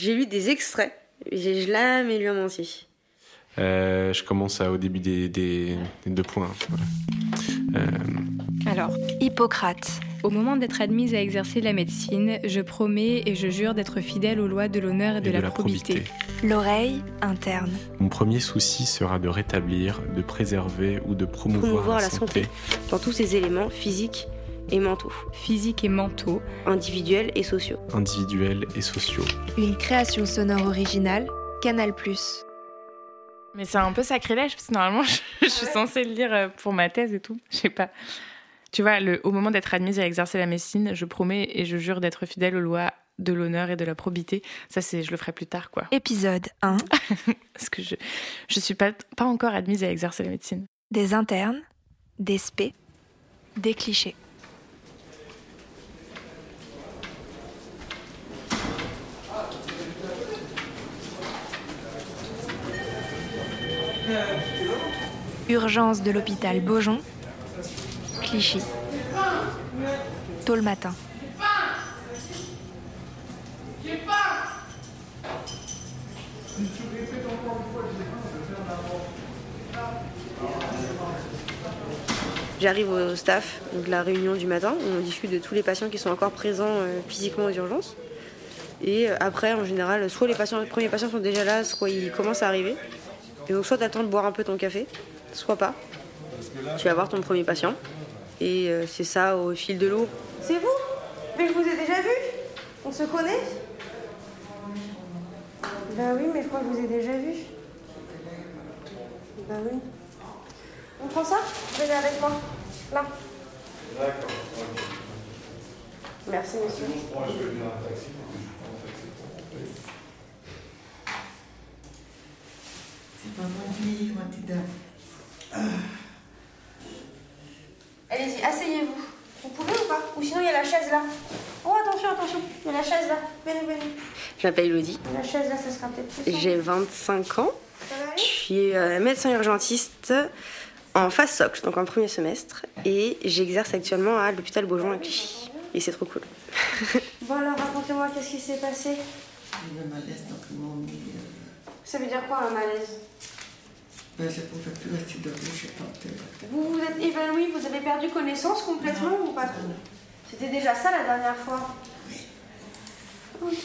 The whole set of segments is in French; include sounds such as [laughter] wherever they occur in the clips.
J'ai lu des extraits. J'ai jamais lu en entier. Euh, je commence à, au début des, des- des deux points. voilà. Euh, Alors, Hippocrate. Au moment d'être admise à exercer la médecine, je promets et je jure d'être fidèle aux lois de l'honneur et de, la, probité. L'oreille interne. Mon premier souci sera de rétablir, de préserver ou de promouvoir, Promouvoir la, la santé. Dans tous ses éléments physiques et mentaux, Physique et mentaux, individuels et sociaux. individuels et sociaux. Une création sonore originale. Canal+. Mais c'est un peu sacrilège, parce que normalement, [laughs] je, je suis censée le lire euh, pour ma thèse et tout. Je sais pas. Tu vois, le, au moment d'être admise à exercer la médecine, je promets et je jure d'être fidèle aux lois de l'honneur et de la probité. Ça, c'est, je le ferai plus tard, quoi. [laughs] Épisode 1. Parce que je, je suis pas, pas encore admise à exercer la médecine. Des internes. Des spé. Des clichés. Urgence de l'hôpital Beaujon. Clichy. Tôt le matin. J'arrive au staff, donc la réunion du matin, où on discute de tous les patients qui sont encore présents euh, physiquement aux urgences. Et euh, après, en général, soit les, les premiers patients sont déjà là, soit ils commencent à arriver. Et donc, soit tu attends de boire un peu ton café, soit pas. Tu vas voir ton premier patient. Et euh, c'est ça au fil de l'eau. C'est vous? Mais je vous ai déjà vu? On se connaît? Bah oui, mais je crois que je vous ai déjà vu. Bah oui. On prend ça? Venez avec moi. Là. D'accord. Merci, monsieur. C'est pas mon. Allez-y, asseyez-vous. Vous pouvez ou pas Ou sinon, il y a la chaise là. Oh, attention, attention. Il y a la chaise là. Venez, venez. Je m'appelle Elodie, La chaise là, ça sera peut-être plus j'ai 25 ans. Ça va Je suis euh, médecin urgentiste en phase socle, donc en premier semestre. Et j'exerce actuellement à l'hôpital Beaujon à Clichy. Et c'est trop cool. [laughs] Bon alors, racontez-moi, qu'est-ce qui s'est passé? J'ai eu un malaise, Ça veut dire quoi un malaise? Ben, je pouvais plus rester debout, je tentais. Vous vous êtes évanoui, vous avez perdu connaissance complètement ou pas trop? C'était déjà ça la dernière fois? Ok.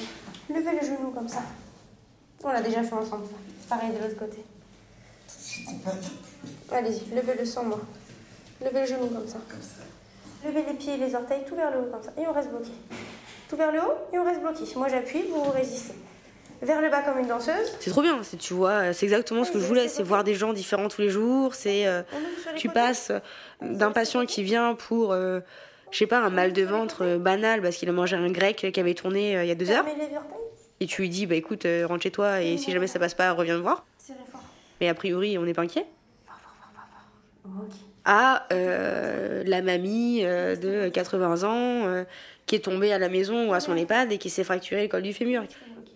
Levez le genou comme ça. On l'a déjà fait ensemble, ça. Pareil de l'autre côté. Allez-y, levez-le sans moi. Levez le genou comme ça. comme ça. Levez les pieds et les orteils tout vers le haut comme ça. Et on reste bloqué. Tout vers le haut et on reste bloqué. Moi j'appuie, vous résistez. Vers le bas comme une danseuse. C'est trop bien, c'est, tu vois, c'est exactement ce que je voulais, c'est voir des gens différents tous les jours, c'est... euh, tu passes d'un patient qui vient pour, euh, je sais pas, un mal de ventre euh, banal parce qu'il a mangé un grec qui avait tourné euh, il y a deux heures, et tu lui dis, bah écoute, euh, rentre chez toi et si jamais ça passe pas, reviens me voir. Mais a priori, on n'est pas inquiet. À euh, la mamie euh, de 80 ans euh, qui est tombée à la maison ou à son EHPAD et qui s'est fracturé le col du fémur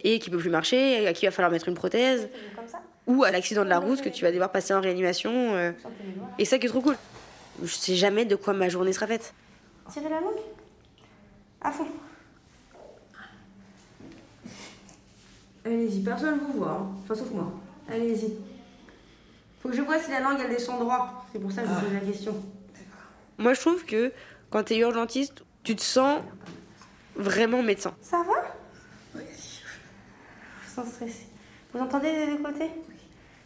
et qui peut plus marcher, et à qui il va falloir mettre une prothèse, Comme ça. ou à l'accident de la route que tu vas devoir passer en réanimation. euh, et ça qui est trop cool. Je sais jamais de quoi ma journée sera faite. Tirez la langue? À fond. Allez-y, personne vous voit. Hein. Enfin, sauf moi. Allez-y. Faut que je vois si la langue elle descend droit. C'est pour ça que je vous pose la question. Moi, je trouve que quand tu es urgentiste, tu te sens vraiment médecin. Ça va? Sans stresser. Vous entendez des deux côtés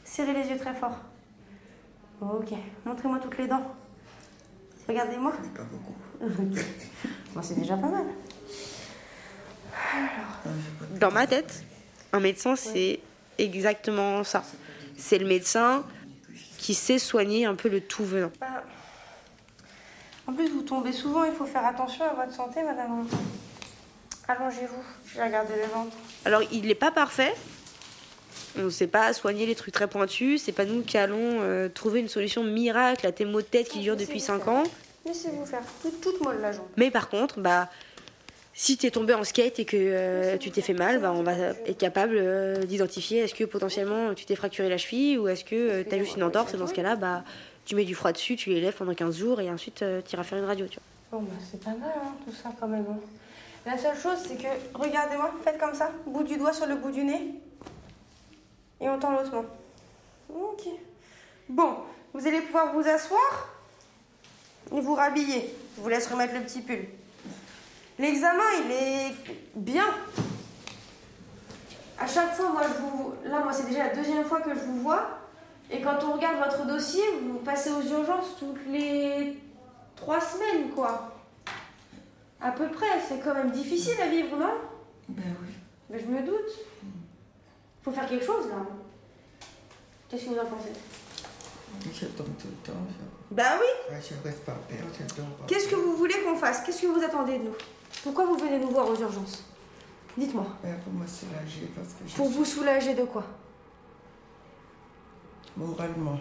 Serrez les yeux très fort. Ok. Montrez-moi toutes les dents. Regardez-moi. Pas beaucoup. [laughs] Bon, c'est déjà pas mal. Dans ma tête, un médecin, c'est exactement ça. C'est le médecin qui sait soigner un peu le tout venant. Bah, En plus, vous tombez souvent, il faut faire attention à votre santé, madame. Allongez-vous, je vais regarder le ventre. Alors, il n'est pas parfait. On ne sait pas soigner les trucs très pointus. C'est pas nous qui allons euh, trouver une solution miracle à tes maux de tête qui durent depuis 5 ans. Laissez-vous faire. Toute, molle la jambe. Mais par contre, bah, si tu es tombé en skate et que euh, tu t'es fait mal, bah, on va être capable euh, d'identifier est-ce que potentiellement tu t'es fracturé la cheville ou est-ce que tu as juste une entorse. Et dans ce cas-là, bah, tu mets du froid dessus, tu les lèves pendant 15 jours et ensuite tu iras faire une radio. Tu vois. Bon, bah, c'est pas mal hein, tout ça quand même. hein. La seule chose, c'est que regardez-moi, faites comme ça, bout du doigt sur le bout du nez. Et on tend l'autre main. Ok. Bon, vous allez pouvoir vous asseoir et vous rhabiller. Je vous laisse remettre le petit pull. L'examen, il est bien. À chaque fois, moi, je vous... là, moi, c'est déjà la deuxième fois que je vous vois. Et quand on regarde votre dossier, vous passez aux urgences toutes les trois semaines, quoi. À peu près. C'est quand même difficile à vivre, non? Ben oui. Mais je me doute. Faut faire quelque chose, là. Qu'est-ce que vous en pensez? Je tombe tout le temps. Je... Bah oui. Ouais, je reste pas perdre, je dors pas. Qu'est-ce que vous voulez qu'on fasse? Qu'est-ce que vous attendez de nous? Pourquoi vous venez nous voir aux urgences? Dites-moi. Ben, pour me soulager parce que je Pour vous soulager de quoi? Moralement,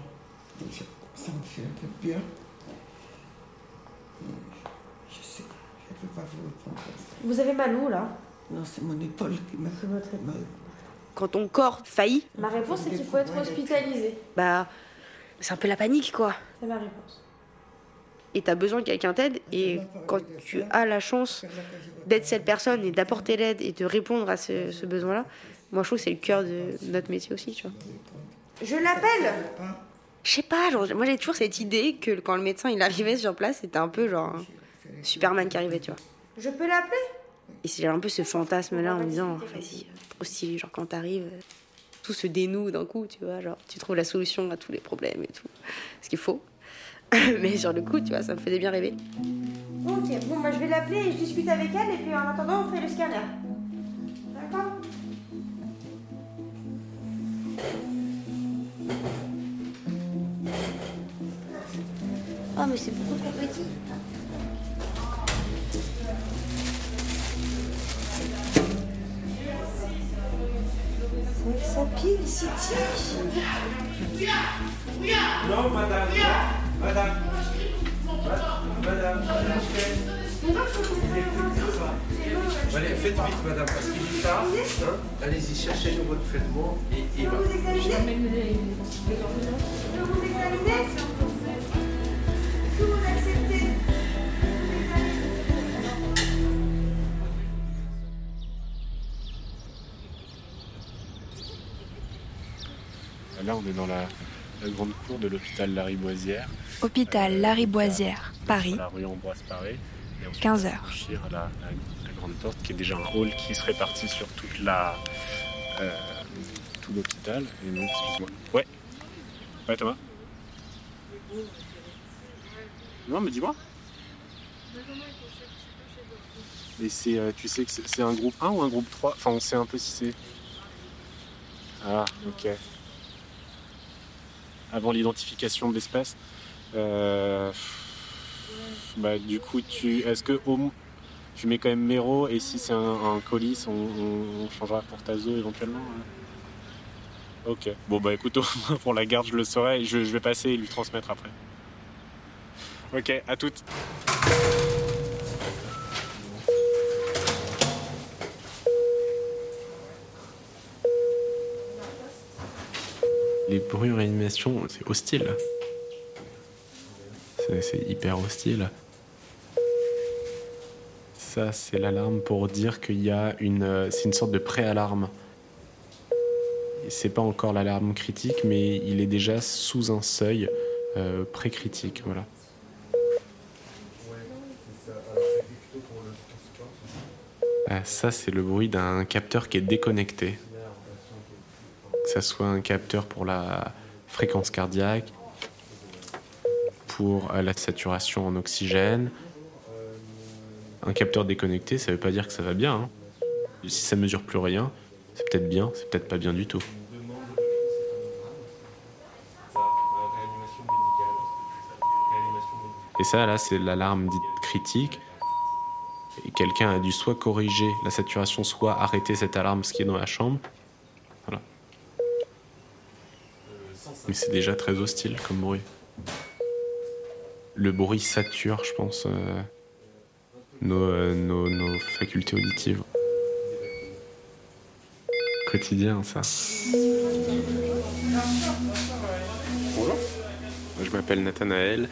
ça me fait un peu bien. Et Je sais, je ne peux pas vous répondre avez mal où, là? Non, c'est mon épaule qui m'a Quand ton corps faillit, Ma réponse, c'est qu'il faut être hospitalisé. bah, c'est un peu la panique, quoi. C'est ma réponse. Et t'as besoin que quelqu'un t'aide. Et quand tu as la chance d'être cette personne et d'apporter l'aide et de répondre à ce, ce besoin-là, moi, je trouve que c'est le cœur de notre métier aussi, tu vois. Je l'appelle Je sais pas, genre, moi j'ai toujours cette idée que quand le médecin il arrivait sur place, c'était un peu genre un Superman qui arrivait, tu vois. Je peux l'appeler? Et c'est un peu ce fantasme-là en me disant, vas-y, trop stylé, genre quand t'arrives, euh, tout se dénoue d'un coup, tu vois, genre tu trouves la solution à tous les problèmes et tout. Ce qu'il faut. [laughs] Mais sur le coup, tu vois, ça me faisait bien rêver. Ok, bon, bah je vais l'appeler et je discute avec elle. Et puis en attendant, on fait le scanner. D'accord? Oh, mais c'est beaucoup trop petit. Pile, City. Non, madame. Madame. Madame. Allez, faites vite, madame, parce qu'il est tard. Hein Allez-y, cherchez-nous votre traitement et, et Vous va. Je vous examiner on est dans la, la grande cour de l'hôpital Lariboisière, Hôpital Lariboisière, Paris, la rue Ambroise Paré. Et ensuite, 15 on va heures. franchir la, la- la grande porte, qui est déjà un hall qui se répartit sur toute la, euh, tout l'hôpital. Et donc, excuse-moi. Ouais. Ouais, Thomas. Non, mais dis-moi. Mais c'est, euh, tu sais que c'est c'est un groupe 1 ou un groupe 3 Enfin, on sait un peu si c'est. Ah, ok. Avant l'identification de l'espèce. Euh, Bah, du coup, tu, est-ce que tu mets quand même Méro et si c'est un, colis, on, changera pour Tazo éventuellement. Ok. Bon, bah écoute, [laughs] pour la garde, je le saurai et je, je vais passer et lui transmettre après. Ok, à toutes. Les bruits en réanimation, c'est hostile. C'est- hyper hostile. Ça, c'est l'alarme pour dire qu'il y a une. C'est une sorte de pré-alarme. C'est pas encore l'alarme critique, mais il est déjà sous un seuil euh, pré-critique. Voilà. Ah, ça, c'est le bruit d'un capteur qui est déconnecté. Que ça soit un capteur pour la fréquence cardiaque, pour euh, la saturation en oxygène. Un capteur déconnecté, ça veut pas dire que ça va bien. hein. Si ça mesure plus rien, c'est peut-être bien, c'est peut-être pas bien du tout. Et ça, là, c'est l'alarme dite critique, quelqu'un a dû soit corriger la saturation, soit arrêter cette alarme, ce qui est dans la chambre. Voilà. Mais c'est déjà très hostile comme bruit. Le bruit sature, je pense, euh, nos, euh, nos, nos facultés auditives. Quotidien, ça. Bonjour. Je m'appelle Nathanaël.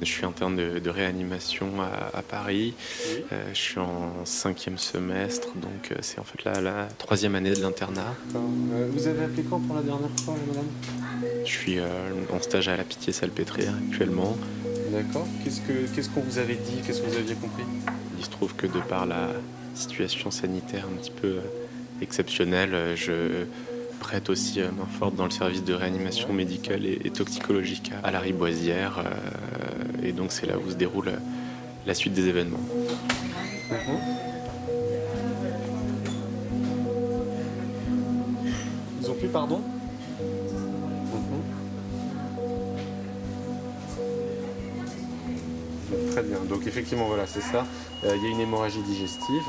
Je suis interne de, de réanimation à, à Paris. Euh, je suis en cinquième semestre, donc c'est en fait la, la troisième année de l'internat. Euh, vous avez appelé quand pour la dernière fois, madame? Je suis euh, en stage à la Pitié-Salpêtrière actuellement. D'accord. Qu'est-ce que qu'est-ce qu'on vous avait dit? Qu'est-ce que vous aviez compris? Il se trouve que de par la situation sanitaire un petit peu euh, exceptionnelle, euh, je prête aussi main forte dans le service de réanimation médicale et, toxicologique à la Riboisière. et donc c'est là où se déroule la suite des événements. Ils ont plus pardon? Très bien. Donc effectivement, voilà, c'est ça. Euh, Il y a une hémorragie digestive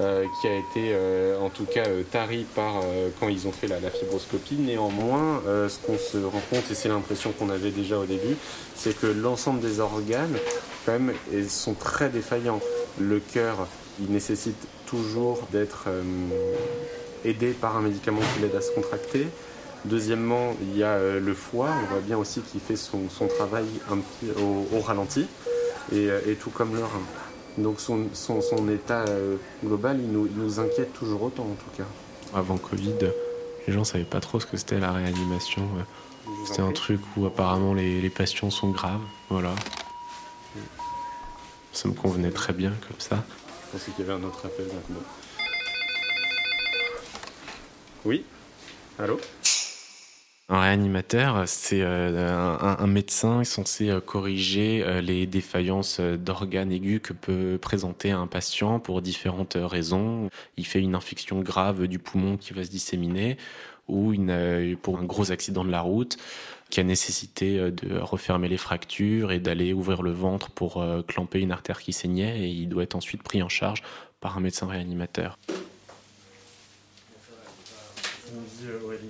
euh, qui a été, euh, en tout cas, tarie par quand ils ont fait la, fibroscopie. Néanmoins, ce qu'on se rend compte, et c'est l'impression qu'on avait déjà au début, c'est que l'ensemble des organes, quand même, sont très défaillants. Le cœur, il nécessite toujours d'être aidé par un médicament qui l'aide à se contracter. Deuxièmement, il y a le foie, on voit bien aussi qu'il fait son, travail un au ralenti, et, euh, et tout comme le rein. Donc son, son, son état euh, global, il nous, il nous inquiète toujours autant en tout cas. Avant Covid, les gens savaient pas trop ce que c'était la réanimation. en C'était un truc où apparemment les, les patients sont graves. Voilà. Ça me convenait très bien comme ça. Je pensais qu'il y avait un autre appel maintenant. Oui? Allô? Un réanimateur, c'est euh, un, médecin censé euh, corriger euh, les défaillances d'organes aigus que peut présenter un patient pour différentes raisons. Il fait une infection grave du poumon qui va se disséminer ou pour un gros accident de la route qui a nécessité de refermer les fractures et d'aller ouvrir le ventre pour clamper une artère qui saignait et il doit être ensuite pris en charge par un médecin réanimateur. On dit Aurélie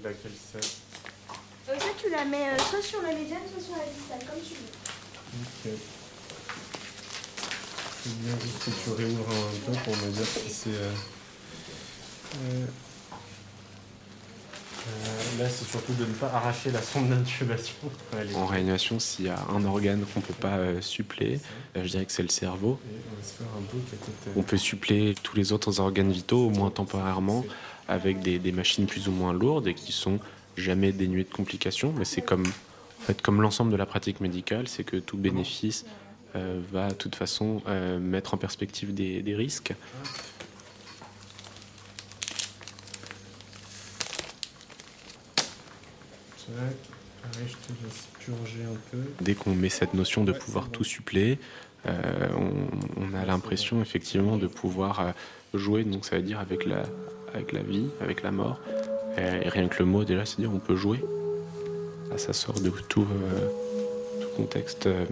Euh, ça, tu la mets euh, soit sur la médiane, soit sur la distale, comme tu veux. Ok. Je bien juste que tu réouvres un peu pour me dire si c'est. euh, euh, euh, là, c'est surtout de ne pas arracher la sonde d'intubation. [laughs] En réanimation, s'il y a un organe qu'on peut pas euh, suppléer, euh, je dirais que c'est le cerveau. Et on va se faire un book à tête. On peut suppléer tous les autres organes vitaux, au moins temporairement, avec des, des machines plus ou moins lourdes et qui sont jamais dénuées de complications. Mais c'est comme, en fait, comme l'ensemble de la pratique médicale, c'est que tout bénéfice euh, va de toute façon euh, mettre en perspective des, des risques. Dès qu'on met cette notion de pouvoir tout suppléer, euh, on, on a l'impression effectivement de pouvoir jouer, donc ça veut dire avec la, avec la vie, avec la mort. Et, rien que le mot déjà, c'est dire on peut jouer. Ça, ça sort de tout, euh, tout contexte euh,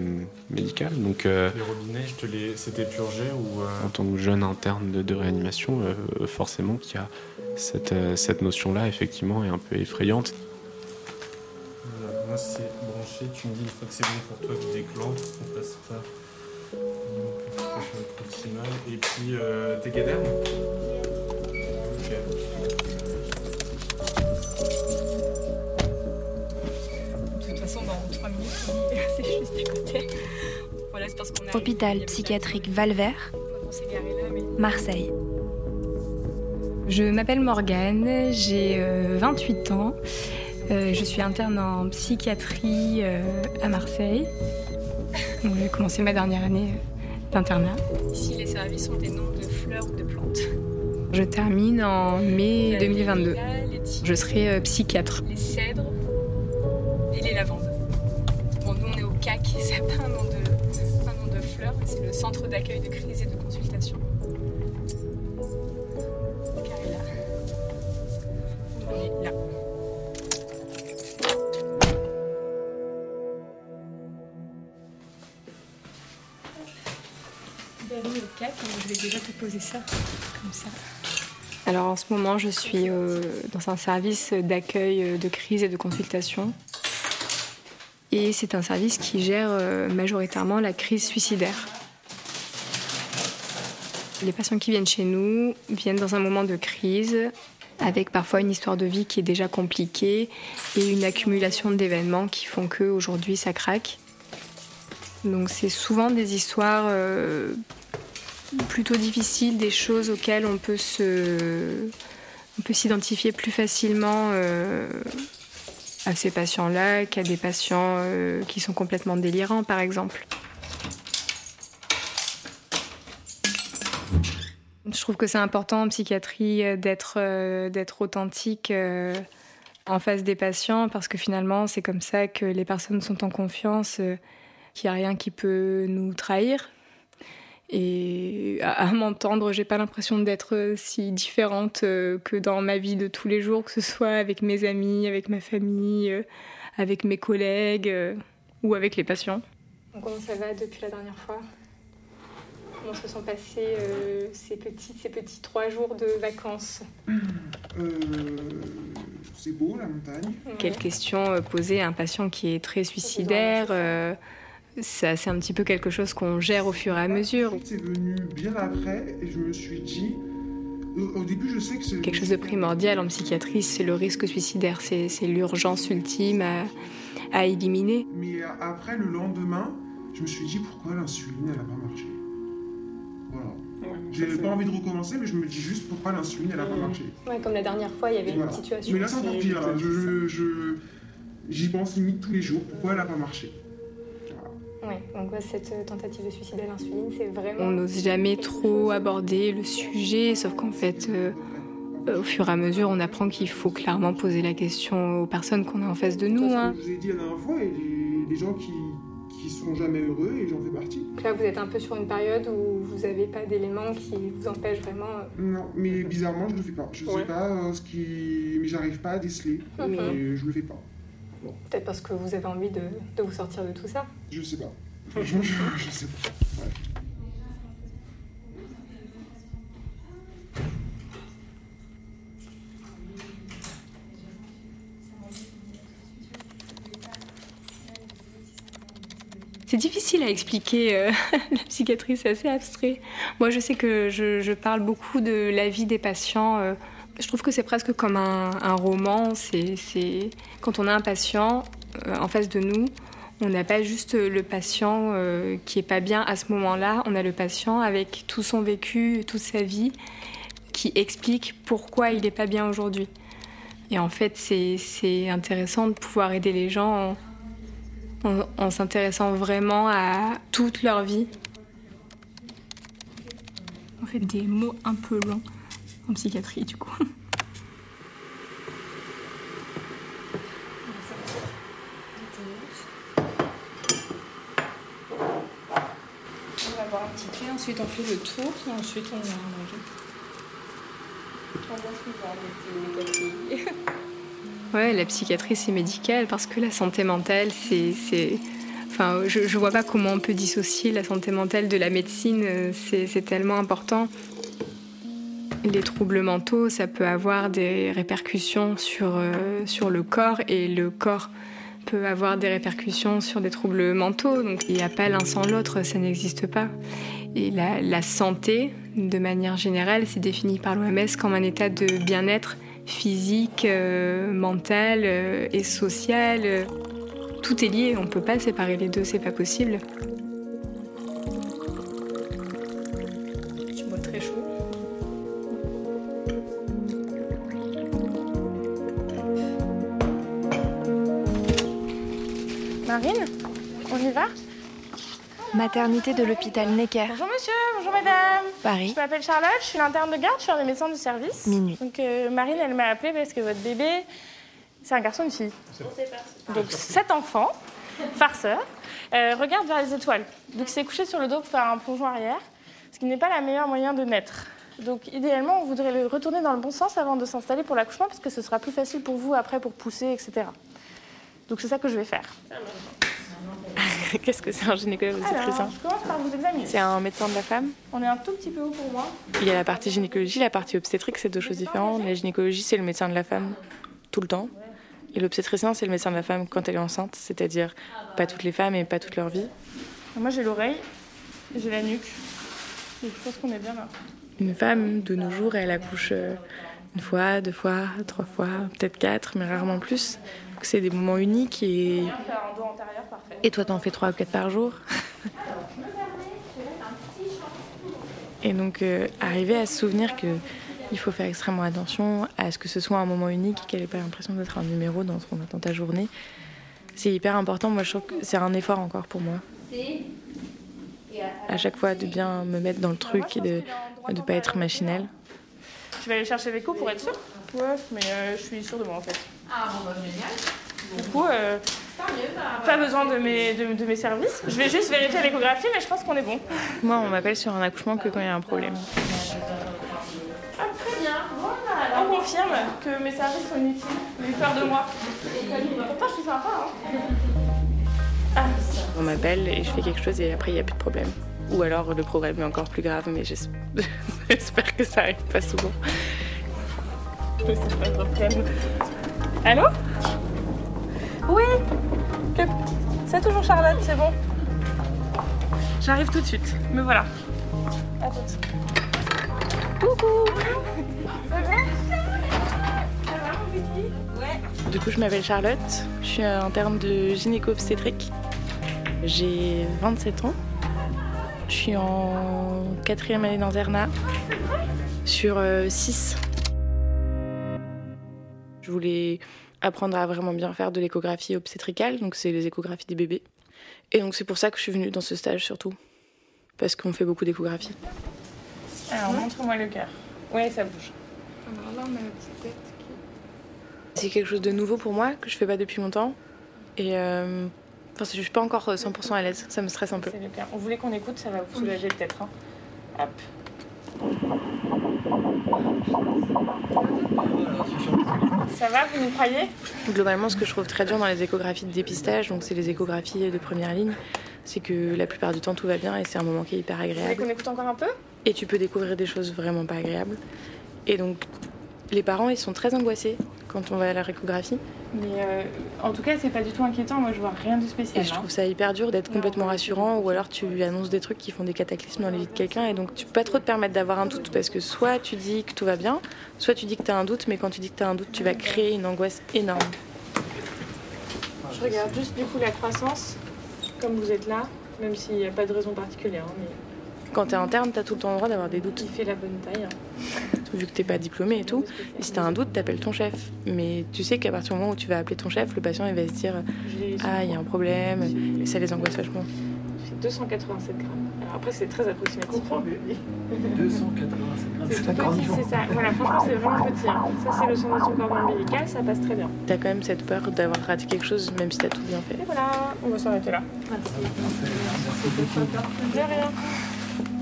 médical. Donc euh, Les robinets, je te les. C'était purgé ou. en tant que jeune interne de, de réanimation, forcément qu'il y a cette, cette notion-là, effectivement, est un peu effrayante. Voilà, moi c'est branché, tu me dis une fois que c'est bon pour toi que je déclenche, on passe pression proximale. Et puis t'es gaderne Ok. C'est juste à côté. Voilà, c'est parce qu'on a. Hôpital psychiatrique Valvert. Marseille. Je m'appelle Morgane, j'ai euh, 28 ans. Euh, je suis interne en psychiatrie euh, à Marseille. J'ai commencé ma dernière année euh, d'internat. Ici, les services ont des noms de fleurs ou de plantes. Je termine en mai 2022. Je serai euh, psychiatre. Les cèdres centre d'accueil de crise et de consultation. Carré là. On est là. Bienvenue au CAC, on est je vais déjà te poser ça, comme ça. Alors en ce moment, je suis euh, dans un service d'accueil euh, de crise et de consultation. Et c'est un service qui gère euh, majoritairement la crise suicidaire. Les patients qui viennent chez nous viennent dans un moment de crise, avec parfois une histoire de vie qui est déjà compliquée et une accumulation d'événements qui font qu'aujourd'hui ça craque. Donc c'est souvent des histoires euh, plutôt difficiles, des choses auxquelles on peut se, on peut s'identifier plus facilement euh, à ces patients-là qu'à des patients euh, qui sont complètement délirants, par exemple. Je trouve que c'est important en psychiatrie euh, d'être euh, d'être authentique euh, en face des patients parce que finalement c'est comme ça que les personnes sont en confiance, qu'il n'y a rien qui peut nous trahir. Et à, m'entendre, j'ai pas l'impression d'être si différente que dans ma vie de tous les jours, que ce soit avec mes amis, avec ma famille, avec mes collègues ou avec les patients. Comment ça va depuis la dernière fois? Comment se sont passés euh, ces, petits, ces petits trois jours de vacances Euh, c'est beau la montagne. Quelle question euh, poser à un patient qui est très suicidaire euh, ça, C'est un petit peu quelque chose qu'on gère au fur et à mesure. C'est venu bien après et je me suis dit. Au, début, je sais que c'est. Quelque chose de primordial en psychiatrie, c'est le risque suicidaire. C'est c'est l'urgence ultime à, à éliminer. Mais après, le lendemain, je me suis dit pourquoi l'insuline elle a pas marché? J'avais pas envie de recommencer, mais je me dis juste pourquoi l'insuline elle a pas marché. Ouais, comme la dernière fois, il y avait Voilà. une situation. Mais là, c'est encore pire. là. Je, je- j'y pense limite tous les jours. Pourquoi elle a pas marché? Ouais, donc ouais, cette euh, tentative de suicide à l'insuline, c'est vraiment. On n'ose jamais trop aborder le sujet, sauf qu'en fait, euh, euh, au fur et à mesure, on apprend qu'il faut clairement poser la question aux personnes qu'on a en face de nous. hein. Je vous ai dit la dernière fois, et les, les gens qui, qui sont jamais heureux, et j'en fais partie. Donc là, vous êtes un peu sur une période où vous n'avez pas d'éléments qui vous empêchent vraiment. euh, Non, mais bizarrement, je le fais pas. Je Ouais. sais pas euh, ce qui. Mais j'arrive pas à déceler. Mhm. Et je le fais pas. Peut-être parce que vous avez envie de, de vous sortir de tout ça. Je sais pas. [laughs] Franchement, je, je sais pas. Ouais. C'est difficile à expliquer, euh, [laughs] la psychiatrie, c'est assez abstrait. Moi, je sais que je, parle beaucoup de la vie des patients. euh, je trouve que c'est presque comme un, roman. C'est, Quand on a un patient euh, en face de nous, on n'a pas juste le patient qui est pas bien à ce moment-là, on a le patient avec tout son vécu, toute sa vie, qui explique pourquoi il n'est pas bien aujourd'hui. Et en fait, c'est, intéressant de pouvoir aider les gens en, en- en s'intéressant vraiment à toute leur vie. On fait des mots un peu longs en psychiatrie, du coup. Va un petit thé, ensuite on fait le tour et ensuite on va manger. Ouais, la psychiatrie c'est médical parce que la santé mentale c'est. Enfin, je, je vois pas comment on peut dissocier la santé mentale de la médecine, euh, c'est tellement important. Les troubles mentaux, ça peut avoir des répercussions sur, euh, sur le corps et le corps peut avoir des répercussions sur des troubles mentaux. Donc il n'y a pas l'un sans l'autre, ça n'existe pas. Et la santé, de manière générale, c'est défini par l'OMS comme un état de bien-être physique, euh, mental euh, et social. euh. Tout est lié, on ne peut pas séparer les deux, c'est pas possible. Maternité de l'hôpital Necker. Bonjour monsieur, bonjour madame. Paris. Je m'appelle Charlotte, je suis l'interne de garde, je suis un des médecins du service. Minuit. Donc euh, Marine, elle m'a appelée parce que votre bébé, c'est un garçon, une fille. Donc cet enfant, farceur, euh, regarde vers les étoiles. Donc il s'est couché sur le dos pour faire un plongeon arrière, ce qui n'est pas le meilleur moyen de naître. Donc idéalement, on voudrait le retourner dans le bon sens avant de s'installer pour l'accouchement, parce que ce sera plus facile pour vous après pour pousser, etc. Donc c'est ça que je vais faire. [laughs] Qu'est-ce que c'est un gynécologue obstétricien je commence par vous examiner. C'est un médecin de la femme. On est un tout petit peu haut pour moi. Il y a la partie gynécologie, la partie obstétrique, c'est deux choses différentes. La gynécologie, c'est le médecin de la femme tout le temps. Et l'obstétricien, c'est le médecin de la femme quand elle est enceinte, c'est-à-dire pas toutes les femmes et pas toute leur vie. Moi, j'ai l'oreille j'ai la nuque. Donc, je pense qu'on est bien là. Une femme, de nos jours, elle accouche euh, une fois, deux fois, trois fois, peut-être quatre, mais rarement plus. Donc c'est des moments uniques et, et toi, t'en fais trois ou quatre par jour. Et donc, euh, arriver à se souvenir que il faut faire extrêmement attention à ce que ce soit un moment unique, qu'elle n'ait pas l'impression d'être un numéro dans ce qu'on attend ta journée, c'est hyper important. Moi, je trouve que c'est un effort encore pour moi. À chaque fois, de bien me mettre dans le truc et de ne pas être machinelle. Je vais aller chercher l'écho pour être sûre? Ouais, mais euh, je suis sûre de moi en fait. Ah bon, bah génial. Du coup, euh, pas besoin de mes, de, de mes services. Je vais juste vérifier l'échographie, mais je pense qu'on est bon. Moi, on m'appelle sur un accouchement que quand il y a un problème. Ah, très bien. Voilà. On confirme que mes services sont inutiles. J'ai eu peur de moi. Pourtant, je suis sympa. Hein. Ah, On m'appelle et je fais quelque chose et après, il n'y a plus de problème. Ou alors, le problème est encore plus grave, mais j'es- [laughs] j'espère que ça arrive pas souvent. Je sais pas. Allô Oui C'est toujours Charlotte, c'est bon. J'arrive tout de suite. Me voilà. À toutes. Coucou Ça va Ça va, mon petit Ouais. Du coup, je m'appelle Charlotte, je suis interne de gynéco-obstétrique. J'ai 27 ans. Je suis en quatrième année d'internat sur 6. Je voulais apprendre à vraiment bien faire de l'échographie obstétricale, donc c'est les échographies des bébés. Et donc c'est pour ça que je suis venue dans ce stage surtout, parce qu'on fait beaucoup d'échographies. Alors, montre-moi le cœur. Ouais, ça bouge. Alors là, on a la petite tête. C'est quelque chose de nouveau pour moi, que je fais pas depuis longtemps. Et euh, enfin, je suis pas encore 100% à l'aise, ça me stresse un peu. C'est le cœur. Vous voulez qu'on écoute Ça va vous soulager peut-être. hein. Hop. Ça va, vous nous croyez? Globalement, ce que je trouve très dur dans les échographies de dépistage, donc c'est les échographies de première ligne, c'est que la plupart du temps tout va bien et c'est un moment qui est hyper Vous agréable. qu'on écoute encore un peu? Et tu peux découvrir des choses vraiment pas agréables. Et donc, les parents, ils sont très angoissés quand on va à la échographie. Mais euh, en tout cas, c'est pas du tout inquiétant. Moi, je vois rien de spécial. Et je hein. trouve ça hyper dur d'être complètement rassurant ou alors tu annonces des trucs qui font des cataclysmes dans la vie de quelqu'un et donc tu peux pas trop te permettre d'avoir un doute parce que soit tu dis que tout va bien, soit tu dis que tu as un doute, mais quand tu dis que tu as un doute, tu vas créer une angoisse énorme. Je regarde juste du coup la croissance, comme vous êtes là, même s'il n'y a pas de raison particulière. hein, mais Quand tu es interne, tu as tout le temps le droit d'avoir des doutes. il fait la bonne taille. hein. [laughs] vu que t'es pas diplômé et tout. Et si t'as un doute, t'appelles ton chef. Mais tu sais qu'à partir du moment où tu vas appeler ton chef, le patient il va se dire Ah, il y a un problème. Et ça les angoisse vachement. Fait 287 grammes. Alors après, c'est très approximatif. hein. [laughs] 287 grammes. C'est c'est ça. Voilà, franchement, c'est vraiment petit. hein. Ça, c'est le son de ton cordon ombilical, ça passe très bien. T'as quand même cette peur d'avoir raté quelque chose, même si t'as tout bien fait. Et voilà, on va s'arrêter là. De rien.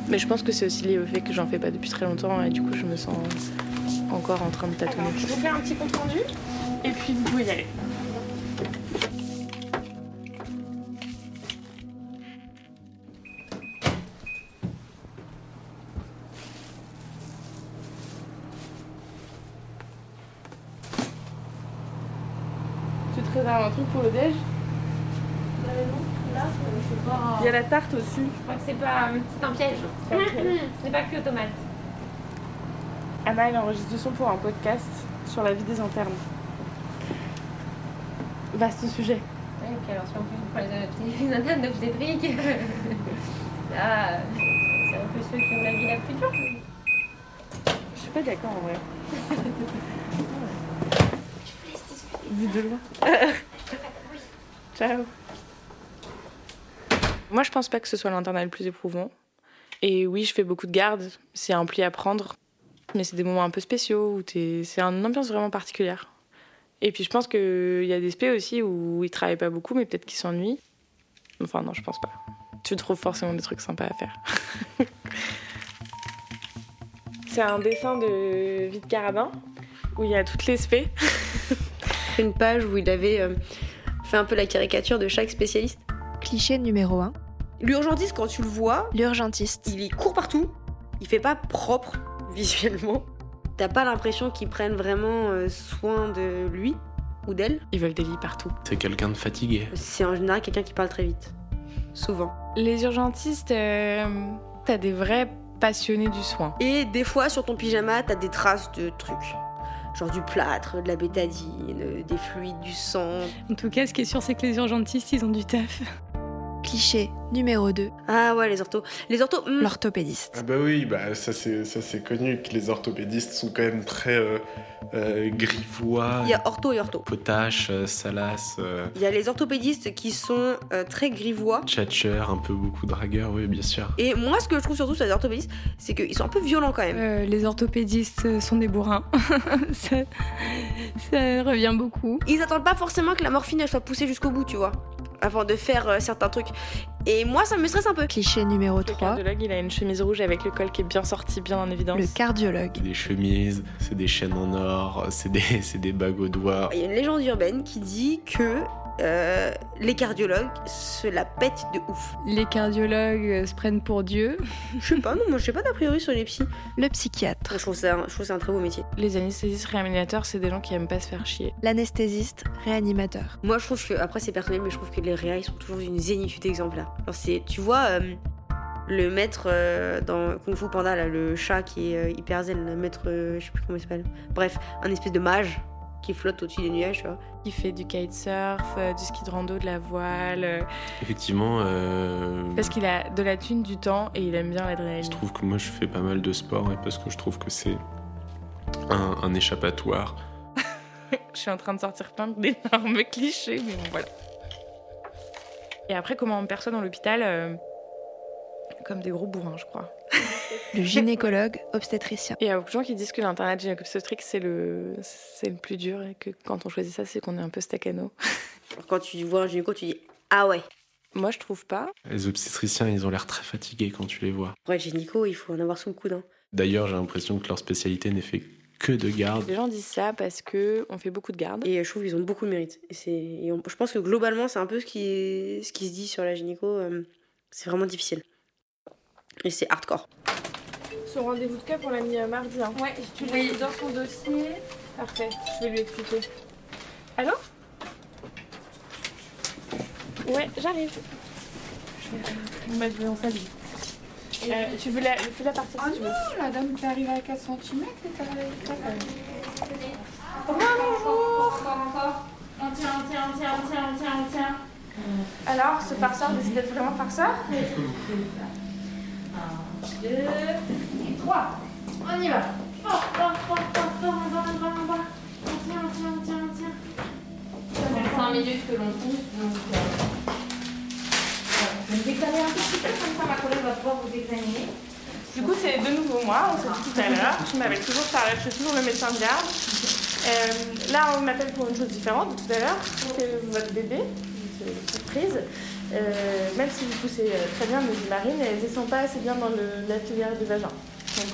Mais je pense que c'est aussi lié au fait que j'en fais pas depuis très longtemps et du coup je me sens encore en train de tâtonner. Alors, je vous fais un petit compte rendu et puis vous pouvez y aller. Tu te réserves un truc pour le déj? Il y a la tarte aussi. Je crois que c'est pas. C'est un piège. C'est un piège. [laughs] Ce n'est pas que tomate. Anna, elle enregistre du son pour un podcast sur la vie des internes. Vaste sujet. Et puis alors, si en plus on prend les, internes d'obstétrique, là, [laughs] c'est un peu ceux qui ont la vie la plus dure. Je suis pas d'accord en vrai. Vu de loin. Ciao. Moi je pense pas que ce soit l'internat le plus éprouvant. Et oui, je fais beaucoup de gardes, c'est un pli à prendre. Mais c'est des moments un peu spéciaux où t'es- c'est une ambiance vraiment particulière. Et puis je pense qu'il y a des spé aussi où ils travaillent pas beaucoup, mais peut-être qu'ils s'ennuient. Enfin, non, je pense pas. Tu trouves forcément des trucs sympas à faire. [laughs] c'est un dessin de Vite Carabin où il y a toutes les spé. [laughs] une page où il avait euh, fait un peu la caricature de chaque spécialiste. Cliché numéro 1. L'urgentiste, quand tu le vois, L'urgentiste. il court partout, il fait pas propre [laughs] visuellement. T'as pas l'impression qu'il prenne vraiment euh, soin de lui ou d'elle? Ils veulent des lits partout. C'est quelqu'un de fatigué. C'est en général quelqu'un qui parle très vite. Souvent. Les urgentistes, euh, t'as des vrais passionnés du soin. Et des fois, sur ton pyjama, t'as des traces de trucs. Genre du plâtre, de la bétadine, euh, des fluides, du sang. En tout cas, ce qui est sûr, c'est que les urgentistes, ils ont du taf. Cliché numéro 2. Ah ouais, les orthos. Les orthos, hmm. L'orthopédiste. Ah bah oui, bah ça c'est ça c'est connu que les orthopédistes sont quand même très euh, euh, grivois, il y a ortho et ortho. potache, euh, salace, euh, Il y a les orthopédistes qui sont euh, très grivois. tchatcheur, un peu beaucoup dragueur, oui bien sûr. Et moi, ce que je trouve surtout sur les orthopédistes, c'est qu'ils sont un peu violents quand même. Euh, les orthopédistes sont des bourrins. [laughs] ça, ça revient beaucoup. Ils attendent pas forcément que la morphine elle soit poussée jusqu'au bout, tu vois, avant de faire euh, certains trucs. Et moi, ça me stresse un peu. Cliché numéro Le 3. cardiologue, il a une chemise rouge avec le col qui est bien sorti, bien en évidence. Le cardiologue. C'est des chemises, c'est des chaînes en or, c'est des, [laughs] c'est des bagues aux doigts. Il y a une légende urbaine qui dit que euh, les cardiologues se la pètent de ouf. Les cardiologues euh, se prennent pour Dieu. Je sais pas, non, moi je sais pas d'a priori sur les psys. Le psychiatre. Je trouve ça, je trouve ça un très beau métier. Les anesthésistes réanimateurs, c'est des gens qui aiment pas se faire chier. L'anesthésiste réanimateur. Moi je trouve que, après c'est personnel, mais je trouve que les réa ils sont toujours d'une zénitude exemplaire. Alors c'est, tu vois, euh, le maître euh, dans Kung Fu Panda, là, le chat qui est euh, hyper zen, le maître, euh, je sais plus comment il s'appelle. Bref, un espèce de mage qui flotte au-dessus des nuages, tu vois. Qui fait du kitesurf, euh, du ski de rando, de la voile. euh, Effectivement, euh, parce qu'il a de la thune, du temps et il aime bien je l'adrénaline. trouve que moi je fais pas mal de sport et parce que je trouve que c'est un, un échappatoire. [laughs] Je suis en train de sortir plein d'énormes [laughs] clichés, mais bon, voilà. Et après, comment on perçoit dans l'hôpital euh, Comme des gros bourrins, je crois. Le gynécologue obstétricien. Il y a beaucoup de gens qui disent que l'internat gynéco-obstétrique, c'est le, c'est le plus dur et que quand on choisit ça, c'est qu'on est un peu stacano. Alors, [laughs] quand tu vois un gynéco, tu dis Ah ouais. Moi, je trouve pas. Les obstétriciens, ils ont l'air très fatigués quand tu les vois. Pour être gynéco, il faut en avoir sous le coude. hein. D'ailleurs, j'ai l'impression que leur spécialité n'est fait que de garde. Les gens disent ça parce que on fait beaucoup de garde. Et je trouve qu'ils ont beaucoup de mérite. Et c'est, et on- je pense que globalement, c'est un peu ce qui, ce qui se dit sur la gynéco. euh, c'est vraiment difficile. Et c'est hardcore. Son rendez-vous de cas pour l'ami euh, mardi. Hein. Ouais, tu l'as dans son dossier. Parfait, je vais lui expliquer. Allô? Ouais, j'arrive. Je vais mettre en salle. Euh, tu veux la, fais la partie si tu veux. La dame qui arrive à 4 cm et t'as Bonjour On tient, on tient, on tient, on tient, on tient, on tient. Alors, ce farceur décide d'être vraiment farceur? Un, deux, et trois. On y va. Fort, fort, fort, fort, fort, on va, on va, on va. On tient, on tient, on tient, on tient. Ça fait 5 minutes que l'on pousse, donc... Euh... Je vais me décaler un petit peu, comme ça ma collègue va pouvoir vous examiner. Du coup, c'est de nouveau moi, on s'est dit tout à l'heure. Je m'appelle toujours Charlotte, je suis toujours le médecin de garde. Euh, là, on m'appelle pour une chose différente tout à l'heure. C'est votre bébé, surprise. Euh, même si vous poussez euh, très bien, me dit Marine, elle ne descend pas assez bien dans le- du vagin. Donc,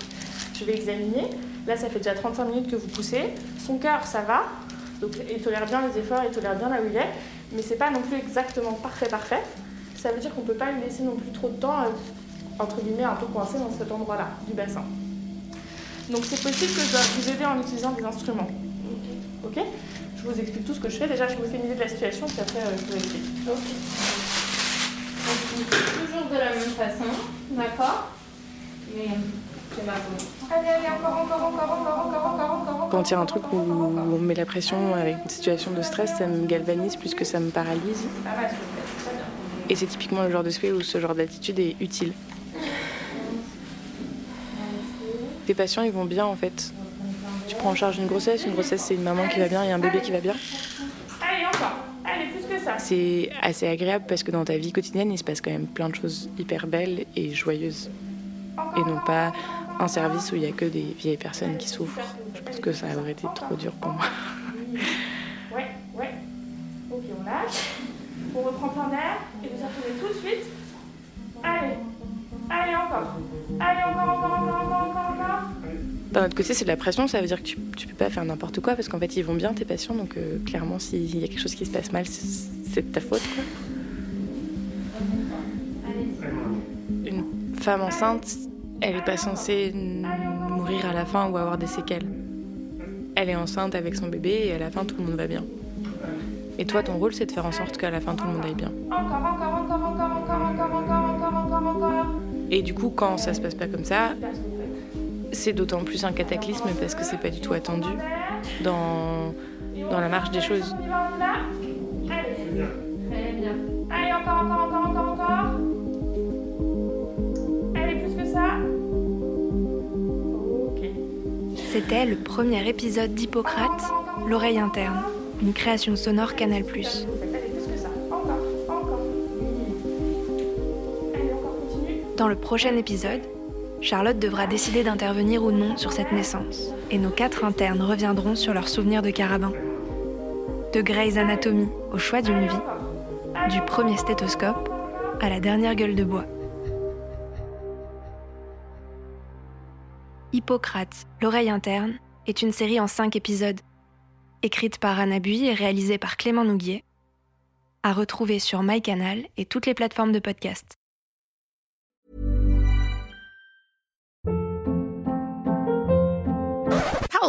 je vais examiner. Là, ça fait déjà 35 minutes que vous poussez. Son cœur, ça va. Donc, il tolère bien les efforts, il tolère bien là où il est. Mais c'est pas non plus exactement parfait, parfait. Ça veut dire qu'on peut pas lui laisser non plus trop de temps, euh, entre guillemets, un peu coincé dans cet endroit-là du bassin. Donc, c'est possible que je doive vous aider en utilisant des instruments. Ok? Je vous explique tout ce que je fais. Déjà, je vous fais une idée de la situation, puis après, euh, je vous explique. Okay. Donc, toujours de la même façon, d'accord? Mais euh, c'est ma Allez, allez, encore, encore, encore, encore, encore, encore. Quand il y a un truc où on met la pression avec une situation de stress, ça me galvanise plus que ça me paralyse. Ah, bah, Et c'est typiquement le genre de spé où ce genre d'attitude est utile. Les patients, ils vont bien en fait. Tu prends en charge une grossesse, une grossesse c'est une maman qui va bien et un bébé qui va bien. Allez, encore. Allez, plus que ça. C'est assez agréable parce que dans ta vie quotidienne, il se passe quand même plein de choses hyper belles et joyeuses. Et non pas un service où il n'y a que des vieilles personnes qui souffrent. Je pense que ça aurait été trop dur pour moi. [laughs] Ouais, ouais. Ok, on lâche. On reprend plein d'air et vous retournez tout de suite. Allez. Allez, encore. Allez, encore, encore, encore, encore. D'un autre côté, c'est de la pression, ça veut dire que tu, peux pas faire n'importe quoi parce qu'en fait, ils vont bien, tes patients, donc euh, clairement, s'il y a quelque chose qui se passe mal, c'est de ta faute. Une femme enceinte, elle est pas censée mourir à la fin ou avoir des séquelles. Elle est enceinte avec son bébé et à la fin, tout le monde va bien. Et toi, ton rôle, c'est de faire en sorte qu'à la fin, tout le monde aille bien. Et du coup, quand ça se passe pas comme ça, c'est d'autant plus un cataclysme parce que c'est pas du tout attendu dans, dans la marche des choses. On y va, on y va Allez. Très bien. Allez, encore, encore, encore, encore, encore. Allez, plus que ça. Ok. C'était le premier épisode d'Hippocrate, L'oreille interne, une création sonore Canal+. Allez, plus que ça. Encore, encore. Allez, encore, continue. Dans le prochain épisode, Charlotte devra décider d'intervenir ou non sur cette naissance, et nos quatre internes reviendront sur leurs souvenirs de carabin. De Grey's Anatomy au choix d'une vie, du premier stéthoscope à la dernière gueule de bois. Hippocrate, l'oreille interne, est une série en cinq épisodes, écrite par Anna Bui et réalisée par Clément Nouguier, à retrouver sur MyCanal et toutes les plateformes de podcast.